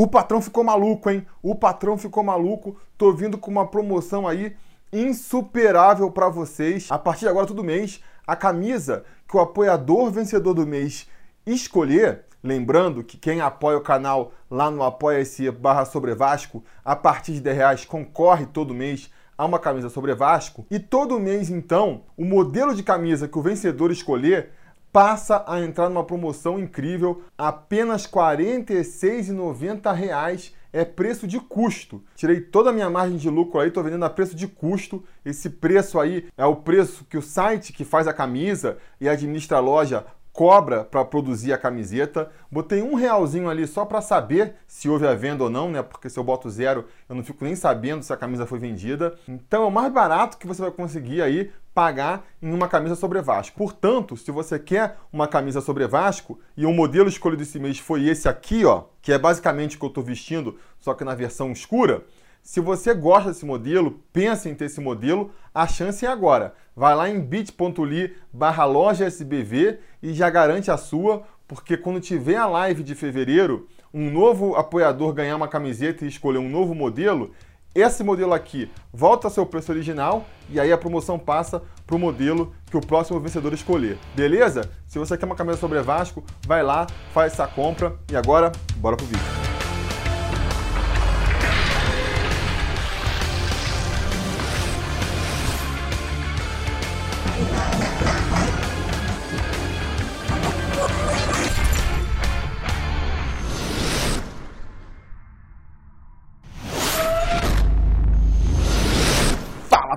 O patrão ficou maluco, hein? O patrão ficou maluco. Tô vindo com uma promoção aí insuperável para vocês. A partir de agora, todo mês, a camisa que o apoiador vencedor do mês escolher, lembrando que quem apoia o canal lá no apoia-se barra sobre Vasco, a partir de 10 reais concorre todo mês a uma camisa sobre Vasco. E todo mês, então, o modelo de camisa que o vencedor escolher passa a entrar numa promoção incrível, apenas R$ 46,90 é preço de custo. Tirei toda a minha margem de lucro aí, estou vendendo a preço de custo. Esse preço aí é o preço que o site que faz a camisa e administra a loja cobra para produzir a camiseta. Botei um realzinho ali só para saber se houve a venda ou não, né? Porque se eu boto zero, eu não fico nem sabendo se a camisa foi vendida. Então é o mais barato que você vai conseguir aí pagar em uma camisa sobre Vasco. Portanto, se você quer uma camisa sobre Vasco e o modelo escolhido esse mês foi esse aqui, ó, que é basicamente o que eu estou vestindo, só que na versão escura, se você gosta desse modelo, pensa em ter esse modelo, a chance é agora. Vai lá em bit.ly barra loja SBV e já garante a sua, porque quando tiver a live de fevereiro, um novo apoiador ganhar uma camiseta e escolher um novo modelo, esse modelo aqui volta ao seu preço original e aí a promoção passa para o modelo que o próximo vencedor escolher. Beleza? Se você quer uma camisa sobre Vasco, vai lá, faz essa compra e agora, bora pro vídeo.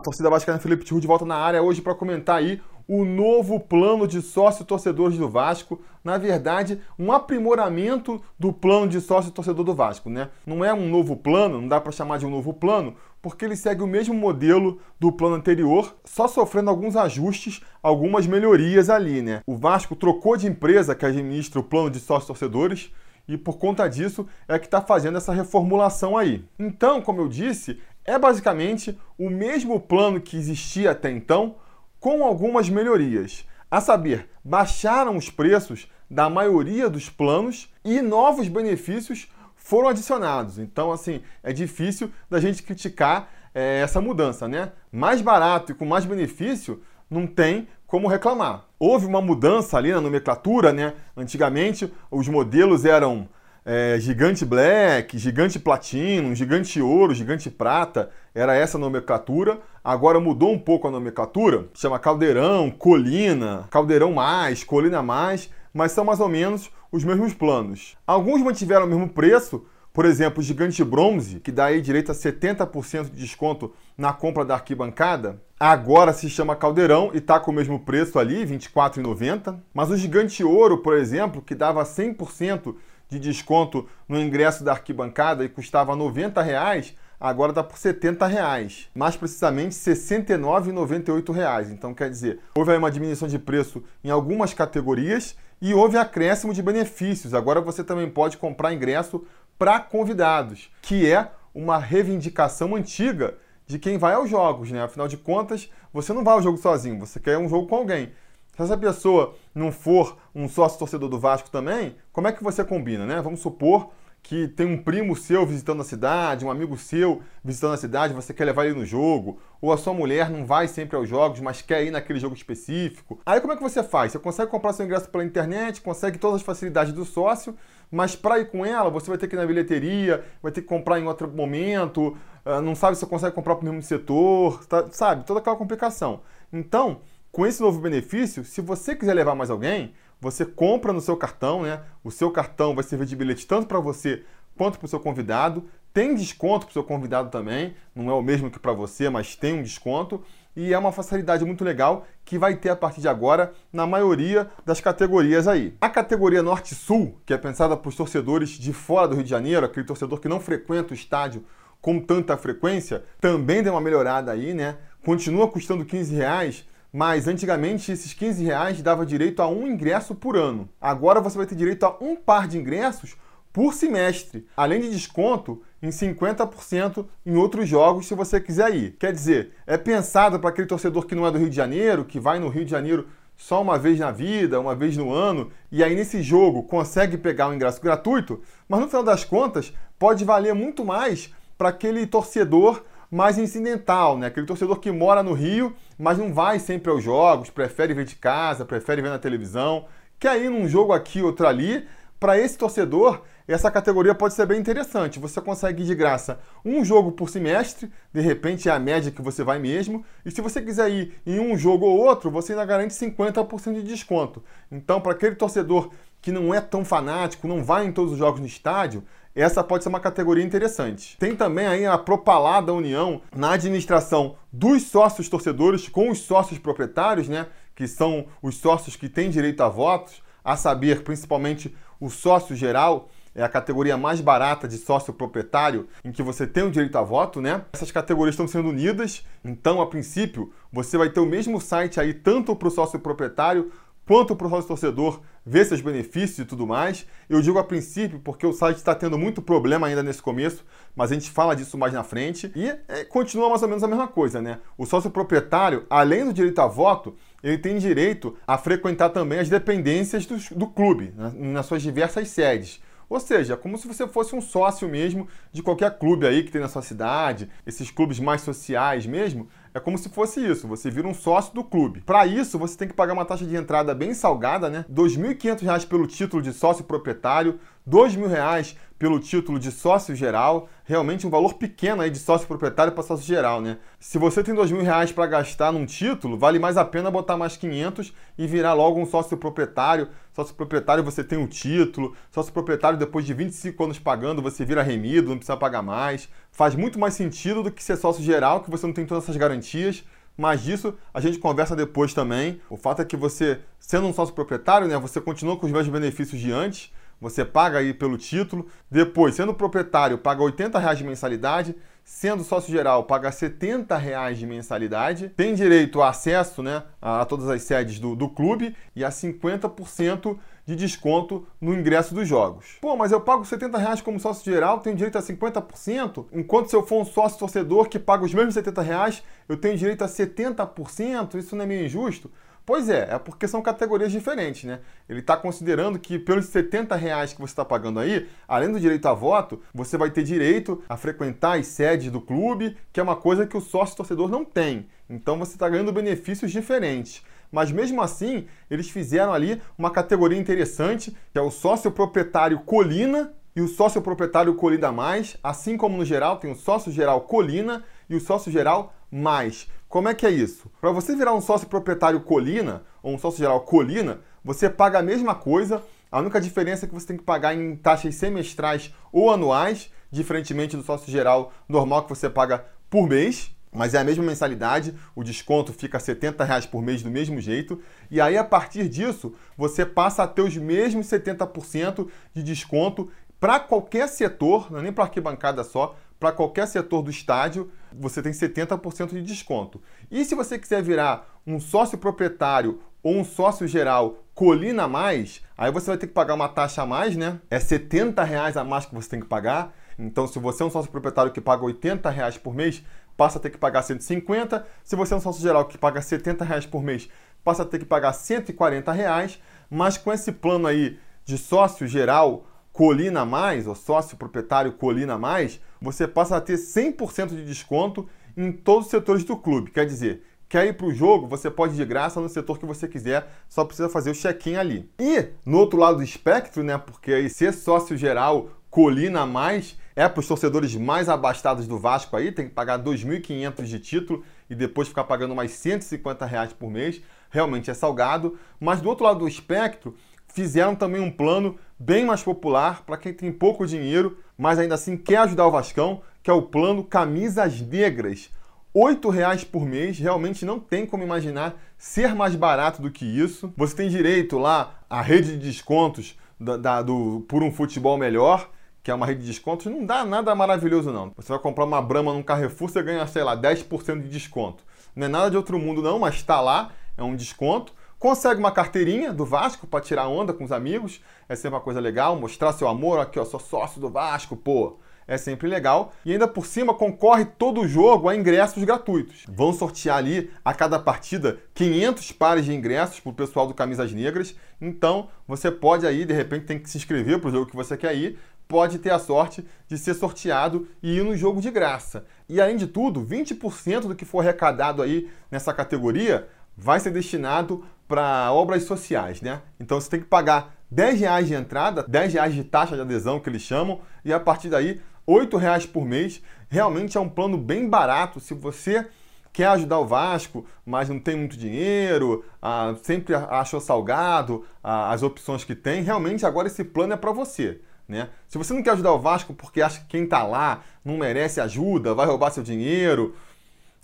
Torcida vascaína Felipe Tiru de volta na área hoje para comentar aí o novo plano de sócio torcedores do Vasco. Na verdade, um aprimoramento do plano de sócio torcedor do Vasco, né? Não é um novo plano, não dá para chamar de um novo plano, porque ele segue o mesmo modelo do plano anterior, só sofrendo alguns ajustes, algumas melhorias ali, né? O Vasco trocou de empresa que administra o plano de sócio torcedores e por conta disso é que está fazendo essa reformulação aí. Então, como eu disse, é basicamente o mesmo plano que existia até então, com algumas melhorias. A saber, baixaram os preços da maioria dos planos e novos benefícios foram adicionados. Então, assim, é difícil da gente criticar é, essa mudança, né? Mais barato e com mais benefício não tem como reclamar. Houve uma mudança ali na nomenclatura, né? Antigamente os modelos eram é, Gigante Black, Gigante Platino, Gigante Ouro, Gigante Prata, era essa nomenclatura. Agora mudou um pouco a nomenclatura, chama Caldeirão, Colina, Caldeirão Mais, Colina Mais, mas são mais ou menos os mesmos planos. Alguns mantiveram o mesmo preço, por exemplo, o Gigante Bronze, que dá aí direito a 70% de desconto na compra da arquibancada, agora se chama Caldeirão e está com o mesmo preço ali, R$ 24,90. Mas o Gigante Ouro, por exemplo, que dava 100% de desconto no ingresso da arquibancada e custava 90 reais, agora está por 70 reais. mais precisamente 69,98 reais. Então, quer dizer, houve aí uma diminuição de preço em algumas categorias e houve acréscimo de benefícios. Agora você também pode comprar ingresso para convidados, que é uma reivindicação antiga de quem vai aos jogos, né? Afinal de contas, você não vai ao jogo sozinho, você quer um jogo com alguém. Se essa pessoa não for um sócio torcedor do Vasco também, como é que você combina, né? Vamos supor que tem um primo seu visitando a cidade, um amigo seu visitando a cidade, você quer levar ele no jogo, ou a sua mulher não vai sempre aos jogos, mas quer ir naquele jogo específico. Aí como é que você faz? Você consegue comprar seu ingresso pela internet, consegue todas as facilidades do sócio, mas para ir com ela, você vai ter que ir na bilheteria, vai ter que comprar em outro momento, ah, não sabe se você consegue comprar para o mesmo setor, tá, sabe? Toda aquela complicação. Então, com esse novo benefício, se você quiser levar mais alguém, você compra no seu cartão, né? O seu cartão vai servir de bilhete tanto para você quanto para o seu convidado. Tem desconto para o seu convidado também, não é o mesmo que para você, mas tem um desconto. E é uma facilidade muito legal que vai ter a partir de agora na maioria das categorias aí. A categoria Norte-Sul, que é pensada para os torcedores de fora do Rio de Janeiro, aquele torcedor que não frequenta o estádio com tanta frequência, também deu uma melhorada aí, né? Continua custando 15 reais, mas antigamente esses 15 reais dava direito a um ingresso por ano. Agora você vai ter direito a um par de ingressos por semestre, além de desconto em 50% em outros jogos se você quiser ir. Quer dizer, é pensado para aquele torcedor que não é do Rio de Janeiro, que vai no Rio de Janeiro só uma vez na vida, uma vez no ano, e aí nesse jogo consegue pegar um ingresso gratuito, mas no final das contas pode valer muito mais para aquele torcedor mais incidental, né? Aquele torcedor que mora no Rio, mas não vai sempre aos jogos, prefere ver de casa, prefere ver na televisão, quer ir num jogo aqui, outro ali. Para esse torcedor, essa categoria pode ser bem interessante. Você consegue de graça um jogo por semestre, de repente é a média que você vai mesmo. E se você quiser ir em um jogo ou outro, você ainda garante 50% de desconto. Então, para aquele torcedor que não é tão fanático, não vai em todos os jogos no estádio, essa pode ser uma categoria interessante. Tem também aí a propalada união na administração dos sócios torcedores com os sócios proprietários, né, que são os sócios que têm direito a votos, a saber, principalmente o sócio geral, é a categoria mais barata de sócio proprietário, em que você tem o direito a voto, né? Essas categorias estão sendo unidas, então, a princípio, você vai ter o mesmo site aí tanto para o sócio proprietário quanto para o sócio torcedor ver seus benefícios e tudo mais. Eu digo a princípio porque o site está tendo muito problema ainda nesse começo, mas a gente fala disso mais na frente. E é, continua mais ou menos a mesma coisa, né? O sócio proprietário, além do direito a voto, ele tem direito a frequentar também as dependências do, do clube, né? nas suas diversas sedes. Ou seja, como se você fosse um sócio mesmo de qualquer clube aí que tem na sua cidade, esses clubes mais sociais mesmo, é como se fosse isso, você vira um sócio do clube. Para isso, você tem que pagar uma taxa de entrada bem salgada, né? R$ 2.500 pelo título de sócio proprietário, R$ 2.000 pelo título de sócio geral, realmente um valor pequeno aí de sócio proprietário para sócio geral, né? Se você tem dois mil reais para gastar num título, vale mais a pena botar mais 500 e virar logo um sócio proprietário. Sócio proprietário você tem o título, sócio proprietário depois de 25 anos pagando você vira remido, não precisa pagar mais. Faz muito mais sentido do que ser sócio geral, que você não tem todas essas garantias. Mas disso a gente conversa depois também. O fato é que você, sendo um sócio proprietário, né, você continua com os mesmos benefícios de antes você paga aí pelo título. Depois, sendo proprietário, paga 80 reais de mensalidade. Sendo sócio geral, paga 70 reais de mensalidade. Tem direito a acesso né, a, todas as sedes do, do clube e a 50% de desconto no ingresso dos jogos. Pô, mas eu pago 70 reais como sócio geral, tenho direito a 50%, enquanto se eu for um sócio torcedor que paga os mesmos 70 reais, eu tenho direito a 70%, isso não é meio injusto? Pois é, é porque são categorias diferentes, né? Ele está considerando que pelos 70 reais que você está pagando aí, além do direito a voto, você vai ter direito a frequentar as sedes do clube, que é uma coisa que o sócio torcedor não tem. Então você está ganhando benefícios diferentes. Mas mesmo assim, eles fizeram ali uma categoria interessante, que é o sócio proprietário Colina e o sócio proprietário Colina Mais, assim como no geral tem o sócio geral Colina e o sócio geral Mais. Como é que é isso? Para você virar um sócio proprietário Colina, ou um sócio geral Colina, você paga a mesma coisa, a única diferença é que você tem que pagar em taxas semestrais ou anuais, diferentemente do sócio geral normal que você paga por mês, mas é a mesma mensalidade, o desconto fica 70 reais por mês do mesmo jeito, e aí a partir disso você passa a ter os mesmos 70% de desconto para qualquer setor, não é nem para arquibancada só, para qualquer setor do estádio, você tem 70% de desconto. E se você quiser virar um sócio proprietário ou um sócio geral colina mais, aí você vai ter que pagar uma taxa a mais, né? É 70 reais a mais que você tem que pagar. Então, se você é um sócio proprietário que paga 80 reais por mês, passa a ter que pagar 150. Se você é um sócio geral que paga 70 reais por mês, passa a ter que pagar 140 reais. Mas com esse plano aí de sócio geral colina mais, ou sócio proprietário colina mais, você passa a ter 100% de desconto em todos os setores do clube. Quer dizer, quer ir para o jogo, você pode ir de graça no setor que você quiser, só precisa fazer o check-in ali. E no outro lado do espectro, né, porque aí ser sócio geral colina mais é para os torcedores mais abastados do Vasco aí, tem que pagar 2.500 de título e depois ficar pagando mais 150 reais por mês. Realmente é salgado. Mas do outro lado do espectro, fizeram também um plano bem mais popular para quem tem pouco dinheiro, mas ainda assim quer ajudar o Vascão, que é o plano Camisas Negras. R$ reais por mês, realmente não tem como imaginar ser mais barato do que isso. Você tem direito lá à rede de descontos da, da, do Por um Futebol Melhor, que é uma rede de descontos, não dá nada maravilhoso não. Você vai comprar uma Brahma num Carrefour, você ganha, sei lá, 10% de desconto. Não é nada de outro mundo não, mas está lá, é um desconto. Consegue uma carteirinha do Vasco para tirar onda com os amigos, é sempre uma coisa legal, mostrar seu amor, aqui ó, sou sócio do Vasco, pô. é sempre legal. E ainda por cima concorre todo o jogo a ingressos gratuitos. Vão sortear ali a cada partida 500 pares de ingressos para o pessoal do Camisas Negras. Então você pode aí, de repente, tem que se inscrever para o jogo que você quer ir pode ter a sorte de ser sorteado e ir no jogo de graça. E além de tudo, 20% do que for arrecadado aí nessa categoria vai ser destinado para obras sociais, né? Então você tem que pagar 10 reais de entrada, 10 reais de taxa de adesão que eles chamam, e a partir daí 8 reais por mês. Realmente é um plano bem barato se você quer ajudar o Vasco, mas não tem muito dinheiro, ah, sempre achou salgado ah, as opções que tem. Realmente agora esse plano é para você. Né? Se você não quer ajudar o Vasco porque acha que quem está lá não merece ajuda, vai roubar seu dinheiro,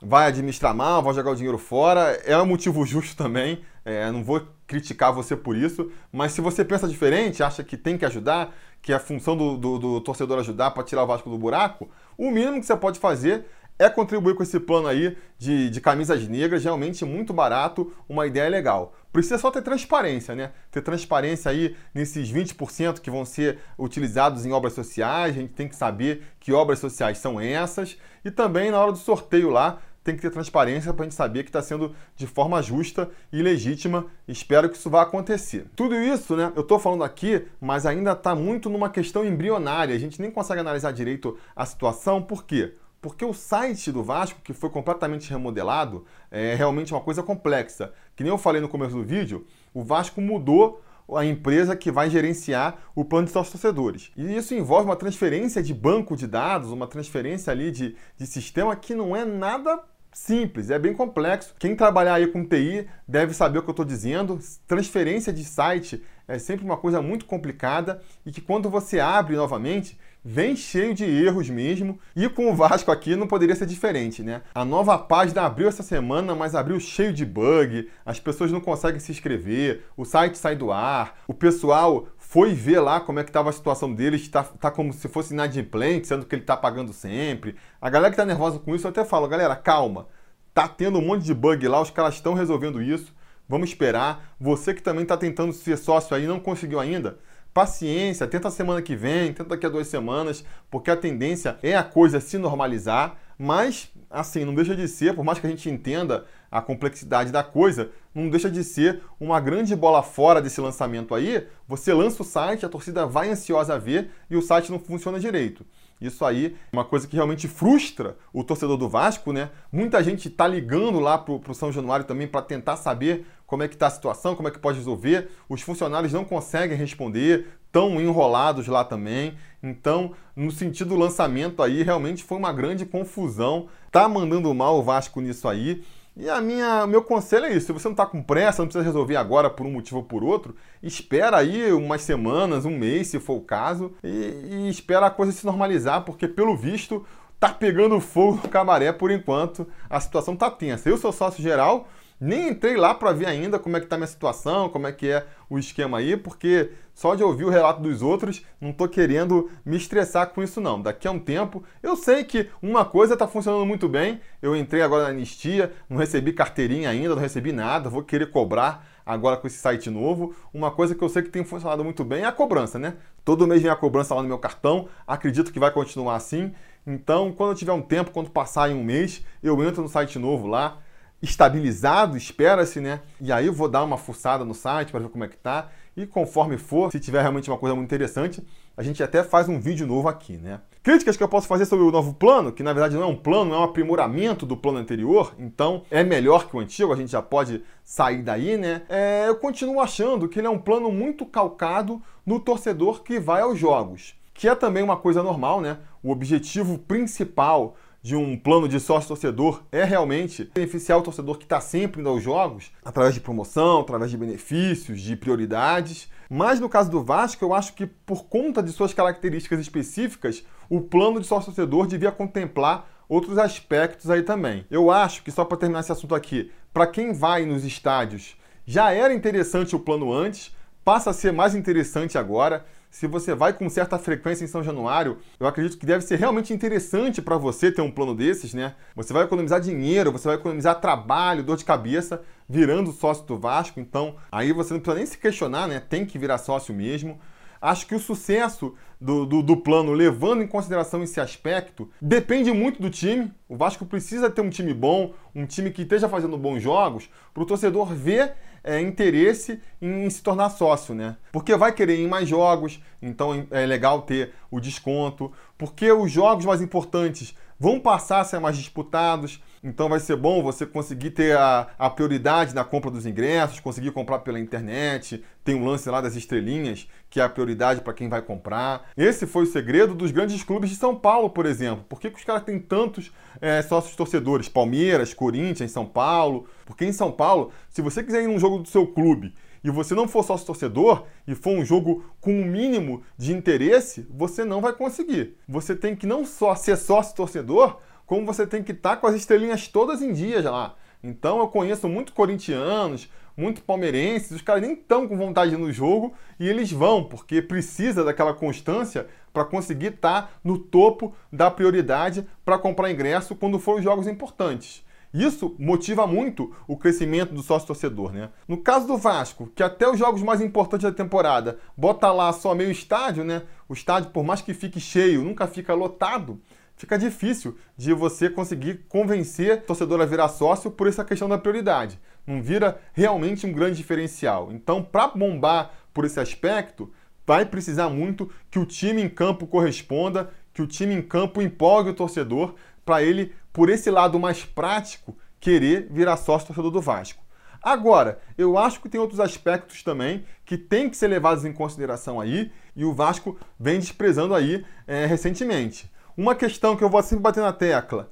vai administrar mal, vai jogar o dinheiro fora, é um motivo justo também. É, não vou criticar você por isso, mas se você pensa diferente, acha que tem que ajudar, que é a função do, do, do torcedor ajudar para tirar o Vasco do buraco, o mínimo que você pode fazer é contribuir com esse plano aí de, de camisas negras, realmente muito barato, uma ideia legal. Precisa só ter transparência, né? Ter transparência aí nesses 20% que vão ser utilizados em obras sociais, a gente tem que saber que obras sociais são essas, e também na hora do sorteio lá, tem que ter transparência para a gente saber que está sendo de forma justa e legítima. Espero que isso vá acontecer. Tudo isso, né? Eu estou falando aqui, mas ainda está muito numa questão embrionária. A gente nem consegue analisar direito a situação. Por quê? Porque o site do Vasco, que foi completamente remodelado, é realmente uma coisa complexa. Que nem eu falei no começo do vídeo, o Vasco mudou a empresa que vai gerenciar o plano de sócios torcedores. E isso envolve uma transferência de banco de dados, uma transferência ali de, de sistema que não é nada simples, é bem complexo. Quem trabalhar aí com TI deve saber o que eu estou dizendo. Transferência de site é sempre uma coisa muito complicada e que quando você abre novamente, vem cheio de erros mesmo. E com o Vasco aqui não poderia ser diferente, né? A nova página abriu essa semana, mas abriu cheio de bug, as pessoas não conseguem se inscrever, o site sai do ar, o pessoal foi ver lá como é que estava a situação deles, está tá como se fosse inadimplente, sendo que ele está pagando sempre. A galera que está nervosa com isso, eu até falo, galera, calma. Tá tendo um monte de bug lá, os caras estão resolvendo isso. Vamos esperar. Você que também está tentando ser sócio aí não conseguiu ainda, paciência, tenta semana que vem, tenta daqui a duas semanas, porque a tendência é a coisa se normalizar, mas assim, não deixa de ser, por mais que a gente entenda a complexidade da coisa, não deixa de ser uma grande bola fora desse lançamento aí. Você lança o site, a torcida vai ansiosa a ver e o site não funciona direito. Isso aí é uma coisa que realmente frustra o torcedor do Vasco, né? Muita gente está ligando lá pro, pro São Januário também para tentar saber como é que está a situação, como é que pode resolver. Os funcionários não conseguem responder, estão enrolados lá também. Então, no sentido do lançamento aí, realmente foi uma grande confusão. Tá mandando mal o Vasco nisso aí. E a minha, meu conselho é isso: se você não está com pressa, não precisa resolver agora por um motivo ou por outro, espera aí umas semanas, um mês, se for o caso, e, e espera a coisa se normalizar, porque pelo visto tá pegando fogo no camaré por enquanto, a situação tá tensa. Eu sou sócio geral, nem entrei lá para ver ainda como é que tá minha situação, como é que é o esquema aí, porque só de ouvir o relato dos outros, não tô querendo me estressar com isso não. Daqui a um tempo, eu sei que uma coisa tá funcionando muito bem. Eu entrei agora na anistia, não recebi carteirinha ainda, não recebi nada, vou querer cobrar agora com esse site novo. Uma coisa que eu sei que tem funcionado muito bem é a cobrança, né? Todo mês vem a cobrança lá no meu cartão, acredito que vai continuar assim. Então, quando eu tiver um tempo, quando passar em um mês, eu entro no site novo lá, estabilizado, espera-se, né? E aí eu vou dar uma fuçada no site para ver como é que tá. E conforme for, se tiver realmente uma coisa muito interessante, a gente até faz um vídeo novo aqui, né? Críticas que eu posso fazer sobre o novo plano, que na verdade não é um plano, é um aprimoramento do plano anterior, então é melhor que o antigo, a gente já pode sair daí, né? É, eu continuo achando que ele é um plano muito calcado no torcedor que vai aos jogos, que é também uma coisa normal, né? O objetivo principal de um plano de sócio-torcedor é realmente beneficiar o torcedor que está sempre indo aos jogos, através de promoção, através de benefícios, de prioridades. Mas no caso do Vasco, eu acho que por conta de suas características específicas, o plano de sócio-torcedor devia contemplar outros aspectos aí também. Eu acho que, só para terminar esse assunto aqui, para quem vai nos estádios, já era interessante o plano antes, passa a ser mais interessante agora se você vai com certa frequência em São Januário, eu acredito que deve ser realmente interessante para você ter um plano desses, né? Você vai economizar dinheiro, você vai economizar trabalho, dor de cabeça, virando sócio do Vasco. Então, aí você não precisa nem se questionar, né? Tem que virar sócio mesmo. Acho que o sucesso do, do, do, plano, levando em consideração esse aspecto, depende muito do time. O Vasco precisa ter um time bom, um time que esteja fazendo bons jogos, para o torcedor ver é, interesse em se tornar sócio, né? Porque vai querer ir mais jogos, então é legal ter o desconto, porque os jogos mais importantes vão passar a ser mais disputados. Então vai ser bom você conseguir ter a, a prioridade na compra dos ingressos, conseguir comprar pela internet. Tem um lance lá das estrelinhas, que é a prioridade para quem vai comprar. Esse foi o segredo dos grandes clubes de São Paulo, por exemplo. Por que, que os caras têm tantos é, sócios torcedores? Palmeiras, Corinthians, São Paulo. Porque em São Paulo, se você quiser ir num jogo do seu clube e você não for sócio torcedor e for um jogo com um mínimo de interesse, você não vai conseguir. Você tem que não só ser sócio torcedor, como você tem que estar tá com as estrelinhas todas em dia já lá. Então eu conheço muito corintianos, muito palmeirenses, os caras nem estão com vontade no jogo e eles vão, porque precisa daquela constância para conseguir estar tá no topo da prioridade para comprar ingresso quando for os jogos importantes. Isso motiva muito o crescimento do sócio torcedor, né? No caso do Vasco, que até os jogos mais importantes da temporada bota lá só meio estádio, né? O estádio, por mais que fique cheio, nunca fica lotado fica difícil de você conseguir convencer o torcedor a virar sócio por essa questão da prioridade. Não vira realmente um grande diferencial. Então, para bombar por esse aspecto, vai precisar muito que o time em campo corresponda, que o time em campo empolgue o torcedor para ele, por esse lado mais prático, querer virar sócio torcedor do Vasco. Agora, eu acho que tem outros aspectos também que tem que ser levados em consideração aí e o Vasco vem desprezando aí é, recentemente. Uma questão que eu vou sempre bater na tecla: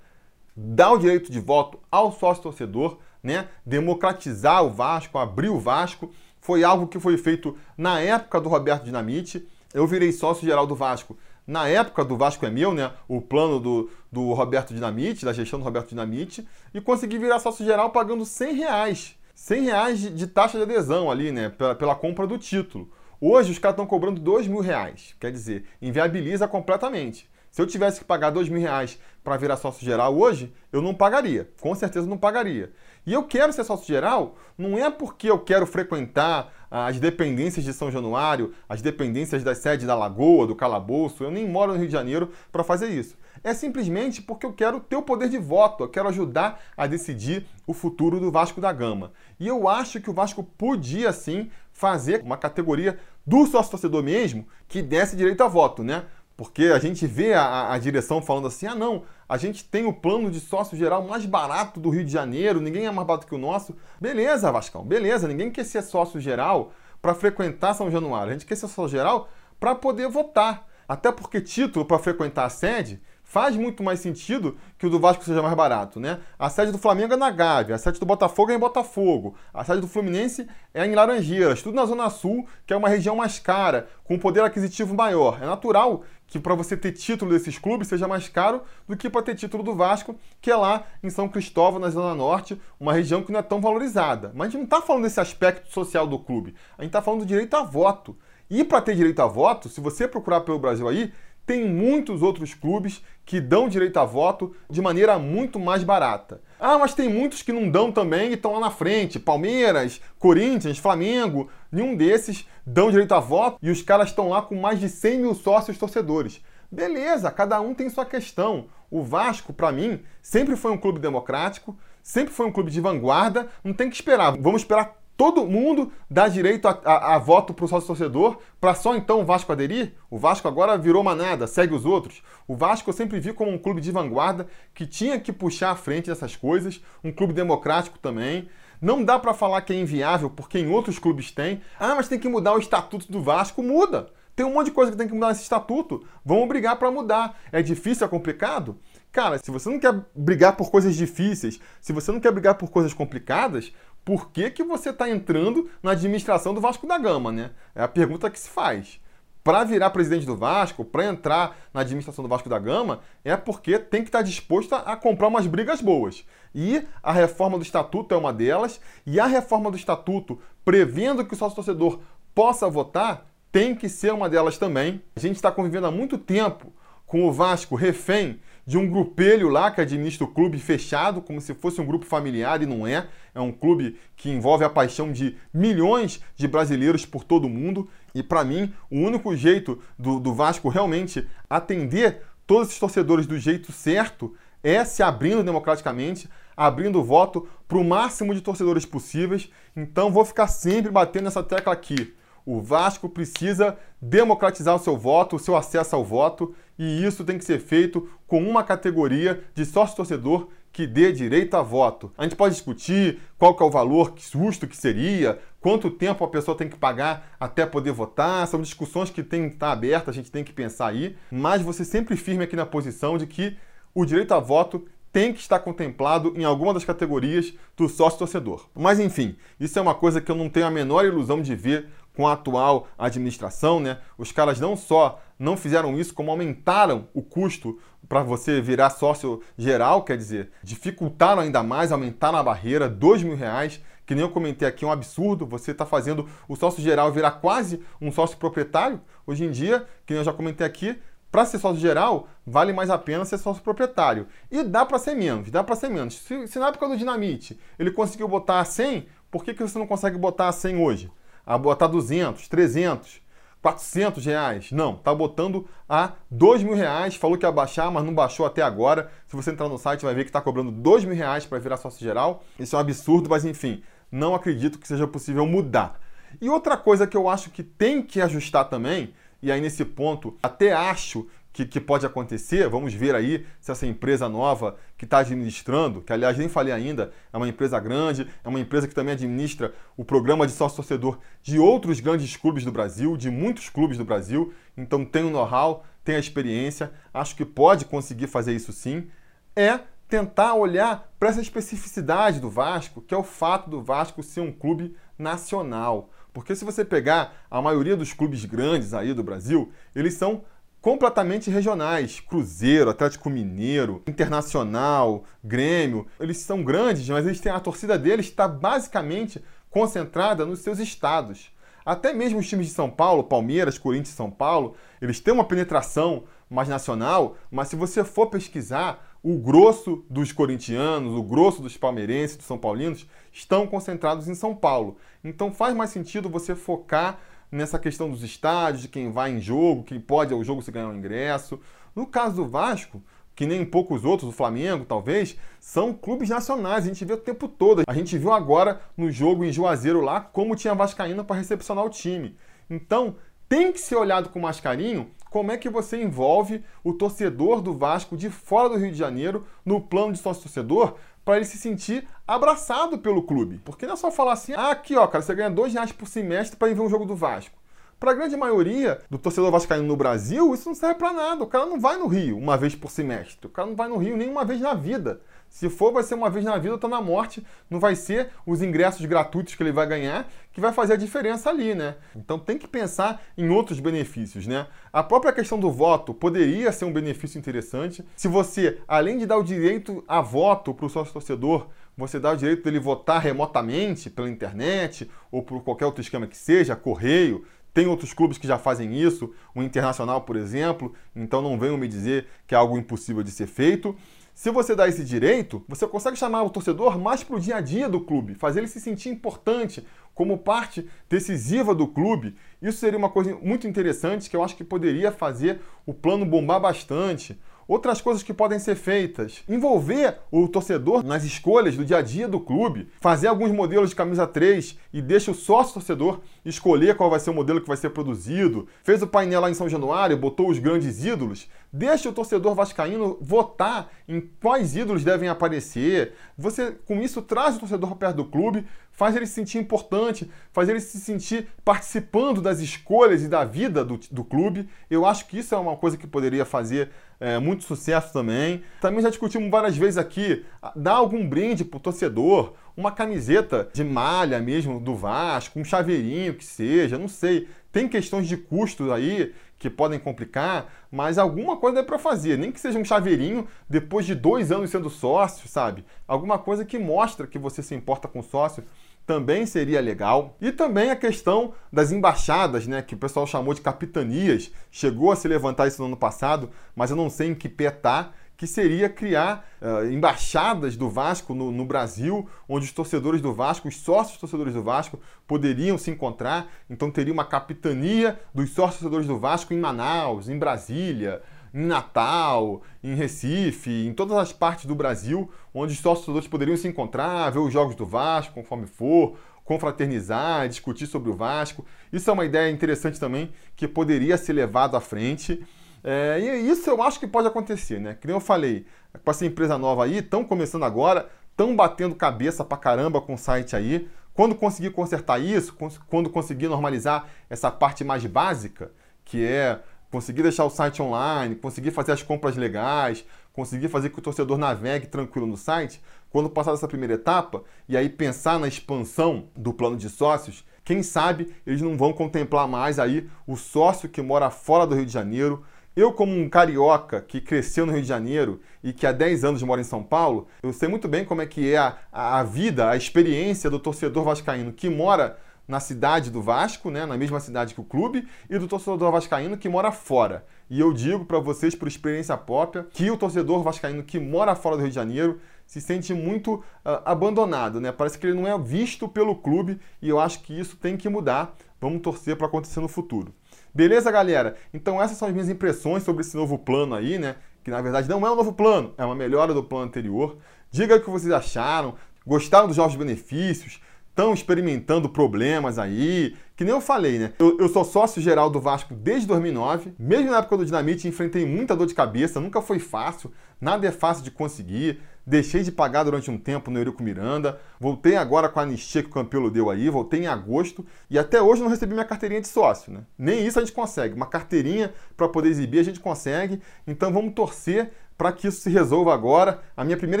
dar o direito de voto ao sócio torcedor, né? democratizar o Vasco, abrir o Vasco. Foi algo que foi feito na época do Roberto Dinamite. Eu virei sócio geral do Vasco na época do Vasco é meu, né? O plano do, do Roberto Dinamite, da gestão do Roberto Dinamite, e consegui virar sócio geral pagando 100 reais. 100 reais de, de taxa de adesão ali, né? Pela, pela compra do título. Hoje os caras estão cobrando 2 mil reais. Quer dizer, inviabiliza completamente. Se eu tivesse que pagar dois mil reais para virar sócio geral hoje, eu não pagaria. Com certeza não pagaria. E eu quero ser sócio geral não é porque eu quero frequentar as dependências de São Januário, as dependências da sede da Lagoa, do Calabouço. Eu nem moro no Rio de Janeiro para fazer isso. É simplesmente porque eu quero ter o poder de voto, eu quero ajudar a decidir o futuro do Vasco da Gama. E eu acho que o Vasco podia sim fazer uma categoria do sócio torcedor mesmo que desse direito a voto, né? Porque a gente vê a, a, direção falando assim: ah, não, a gente tem o plano de sócio geral mais barato do Rio de Janeiro, ninguém é mais barato que o nosso. Beleza, Vascão, beleza, ninguém quer ser sócio geral para frequentar São Januário, a gente quer ser sócio geral para poder votar. Até porque título para frequentar a sede faz muito mais sentido que o do Vasco seja mais barato, né? A sede do Flamengo é na Gávea, a sede do Botafogo é em Botafogo, a sede do Fluminense é em Laranjeiras, tudo na Zona Sul, que é uma região mais cara, com poder aquisitivo maior. É natural que para você ter título desses clubes seja mais caro do que para ter título do Vasco, que é lá em São Cristóvão, na Zona Norte, uma região que não é tão valorizada. Mas a gente não está falando desse aspecto social do clube, a gente está falando do direito a voto. E para ter direito a voto, se você procurar pelo Brasil aí, tem muitos outros clubes que dão direito a voto de maneira muito mais barata. Ah, mas tem muitos que não dão também e estão lá na frente. Palmeiras, Corinthians, Flamengo, nenhum desses dão direito a voto e os caras estão lá com mais de 100 mil sócios torcedores. Beleza, cada um tem sua questão. O Vasco, para mim, sempre foi um clube democrático, sempre foi um clube de vanguarda. Não tem que esperar. Vamos esperar todo mundo dá direito a, a, a voto para o sócio torcedor, para só então o Vasco aderir? O Vasco agora virou manada, segue os outros. O Vasco eu sempre vi como um clube de vanguarda que tinha que puxar à frente dessas coisas, um clube democrático também. Não dá para falar que é inviável, porque em outros clubes tem. Ah, mas tem que mudar o estatuto do Vasco. Muda! Tem um monte de coisa que tem que mudar nesse estatuto. Vamos brigar para mudar. É difícil, é complicado? Cara, se você não quer brigar por coisas difíceis, se você não quer brigar por coisas complicadas, por que, que você está entrando na administração do Vasco da Gama, né? É a pergunta que se faz. Para virar presidente do Vasco, para entrar na administração do Vasco da Gama, é porque tem que estar tá disposto a comprar umas brigas boas. E a reforma do estatuto é uma delas, e a reforma do estatuto, prevendo que o sócio torcedor possa votar, tem que ser uma delas também. A gente está convivendo há muito tempo com o Vasco refém de um grupelho lá que administra o clube fechado, como se fosse um grupo familiar e não é. É um clube que envolve a paixão de milhões de brasileiros por todo o mundo. E para mim, o único jeito do, do Vasco realmente atender todos esses torcedores do jeito certo é se abrindo democraticamente, abrindo o voto para o máximo de torcedores possíveis. Então vou ficar sempre batendo nessa tecla aqui. O Vasco precisa democratizar o seu voto, o seu acesso ao voto, e isso tem que ser feito com uma categoria de sócio-torcedor que dê direito a voto. A gente pode discutir qual que é o valor justo que seria, quanto tempo a pessoa tem que pagar até poder votar, são discussões que têm que estar abertas, a gente tem que pensar aí, mas você sempre firme aqui na posição de que o direito a voto tem que estar contemplado em alguma das categorias do sócio-torcedor. Mas enfim, isso é uma coisa que eu não tenho a menor ilusão de ver com a atual administração, né? Os caras não só não fizeram isso, como aumentaram o custo para você virar sócio geral, quer dizer, dificultaram ainda mais, aumentaram a barreira, dois mil reais, que nem eu comentei aqui, é um absurdo. Você está fazendo o sócio geral virar quase um sócio proprietário. Hoje em dia, que nem eu já comentei aqui, para ser sócio geral, vale mais a pena ser sócio proprietário. E dá para ser menos, dá para ser menos. Se, se, na época do Dinamite ele conseguiu botar 100, por que, que você não consegue botar 100 hoje? A botar 200, 300, 400 reais? Não, tá botando a 2 mil reais. Falou que ia baixar, mas não baixou até agora. Se você entrar no site, vai ver que está cobrando 2 mil reais para virar sócio geral. Isso é um absurdo, mas enfim, não acredito que seja possível mudar. E outra coisa que eu acho que tem que ajustar também e aí, nesse ponto, até acho que, que, pode acontecer. Vamos ver aí se essa empresa nova que está administrando, que aliás nem falei ainda, é uma empresa grande, é uma empresa que também administra o programa de sócio-torcedor de outros grandes clubes do Brasil, de muitos clubes do Brasil. Então tem o know-how, tem a experiência, acho que pode conseguir fazer isso sim. É tentar olhar para essa especificidade do Vasco, que é o fato do Vasco ser um clube nacional. Porque se você pegar a maioria dos clubes grandes aí do Brasil, eles são completamente regionais. Cruzeiro, Atlético Mineiro, Internacional, Grêmio, eles são grandes, mas eles têm a torcida deles está basicamente concentrada nos seus estados. Até mesmo os times de São Paulo, Palmeiras, Corinthians e São Paulo, eles têm uma penetração mais nacional, mas se você for pesquisar, o grosso dos corintianos, o grosso dos palmeirenses, dos são paulinos, estão concentrados em São Paulo. Então faz mais sentido você focar nessa questão dos estádios, de quem vai em jogo, quem pode ao jogo se ganhar um ingresso. No caso do Vasco, que nem poucos outros, o Flamengo talvez, são clubes nacionais, a gente vê o tempo todo. A gente viu agora no jogo em Juazeiro lá como tinha Vascaína para recepcionar o time. Então, tem que ser olhado com mais carinho como é que você envolve o torcedor do Vasco de fora do Rio de Janeiro no plano de sócio-torcedor para ele se sentir abraçado pelo clube. Porque não é só falar assim, ah, aqui ó, cara, você ganha dois reais por semestre para ir ver um jogo do Vasco. Para a grande maioria do torcedor vascaíno no Brasil, isso não serve para nada. O cara não vai no Rio uma vez por semestre. O cara não vai no Rio nem uma vez na vida. Se for, vai ser uma vez na vida ou tá na morte. Não vai ser os ingressos gratuitos que ele vai ganhar que vai fazer a diferença ali, né? Então tem que pensar em outros benefícios, né? A própria questão do voto poderia ser um benefício interessante se você, além de dar o direito a voto para o sócio torcedor, você dá o direito dele votar remotamente pela internet ou por qualquer outro esquema que seja, correio. Tem outros clubes que já fazem isso, o Internacional, por exemplo, então não venham me dizer que é algo impossível de ser feito. Se você dá esse direito, você consegue chamar o torcedor mais para o dia a dia do clube, fazer ele se sentir importante como parte decisiva do clube. Isso seria uma coisa muito interessante que eu acho que poderia fazer o plano bombar bastante. Outras coisas que podem ser feitas: envolver o torcedor nas escolhas do dia a dia do clube, fazer alguns modelos de camisa 3 e deixa o sócio torcedor escolher qual vai ser o modelo que vai ser produzido. Fez o painel lá em São Januário, botou os grandes ídolos. Deixa o torcedor vascaíno votar em quais ídolos devem aparecer. Você, com isso, traz o torcedor perto do clube, faz ele se sentir importante, faz ele se sentir participando das escolhas e da vida do, do clube. Eu acho que isso é uma coisa que poderia fazer é, muito sucesso também. Também já discutimos várias vezes aqui, dar algum brinde pro torcedor, uma camiseta de malha mesmo do Vasco, um chaveirinho que seja, não sei. Tem questões de custos aí que podem complicar, mas alguma coisa é para fazer, nem que seja um chaveirinho depois de dois anos sendo sócio, sabe? Alguma coisa que mostra que você se importa com sócio também seria legal. E também a questão das embaixadas, né, que o pessoal chamou de capitanias, chegou a se levantar isso no ano passado, mas eu não sei em que pé tá que seria criar uh, embaixadas do Vasco no, no, Brasil, onde os torcedores do Vasco, os sócios torcedores do Vasco, poderiam se encontrar. Então teria uma capitania dos sócios torcedores do Vasco em Manaus, em Brasília, em Natal, em Recife, em todas as partes do Brasil, onde os sócios torcedores poderiam se encontrar, ver os jogos do Vasco, conforme for, confraternizar, discutir sobre o Vasco. Isso é uma ideia interessante também que poderia ser levado à frente. É, e isso eu acho que pode acontecer, né? Que nem eu falei, com essa empresa nova aí, estão começando agora, estão batendo cabeça pra caramba com o site aí. Quando conseguir consertar isso, quando conseguir normalizar essa parte mais básica, que é conseguir deixar o site online, conseguir fazer as compras legais, conseguir fazer que o torcedor navegue tranquilo no site, quando passar essa primeira etapa e aí pensar na expansão do plano de sócios, quem sabe eles não vão contemplar mais aí o sócio que mora fora do Rio de Janeiro. Eu, como um carioca que cresceu no Rio de Janeiro e que há 10 anos mora em São Paulo, eu sei muito bem como é que é a, a vida, a experiência do torcedor vascaíno que mora na cidade do Vasco, né, na mesma cidade que o clube, e do torcedor vascaíno que mora fora. E eu digo para vocês, por experiência própria, que o torcedor vascaíno que mora fora do Rio de Janeiro se sente muito uh, abandonado, né? Parece que ele não é visto pelo clube e eu acho que isso tem que mudar. Vamos torcer para acontecer no futuro. Beleza, galera? Então essas são as minhas impressões sobre esse novo plano aí, né? Que na verdade não é um novo plano, é uma melhora do plano anterior. Diga o que vocês acharam, gostaram dos jogos benefícios, estão experimentando problemas aí. Que nem eu falei, né? Eu, eu, sou sócio geral do Vasco desde 2009. Mesmo na época do Dinamite, enfrentei muita dor de cabeça, nunca foi fácil, nada é fácil de conseguir. Deixei de pagar durante um tempo no Eurico Miranda. Voltei agora com a anistia que o Campelo deu aí. Voltei em agosto. E até hoje não recebi minha carteirinha de sócio, né? Nem isso a gente consegue. Uma carteirinha para poder exibir a gente consegue. Então vamos torcer para que isso se resolva agora. A minha primeira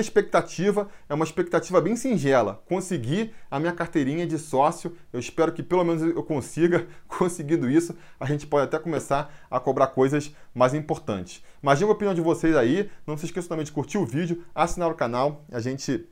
expectativa é uma expectativa bem singela, conseguir a minha carteirinha de sócio. Eu espero que pelo menos eu consiga. Conseguindo isso, a gente pode até começar a cobrar coisas mais importantes. Mas diga a opinião de vocês aí. Não se esqueça também de curtir o vídeo, assinar o canal. A gente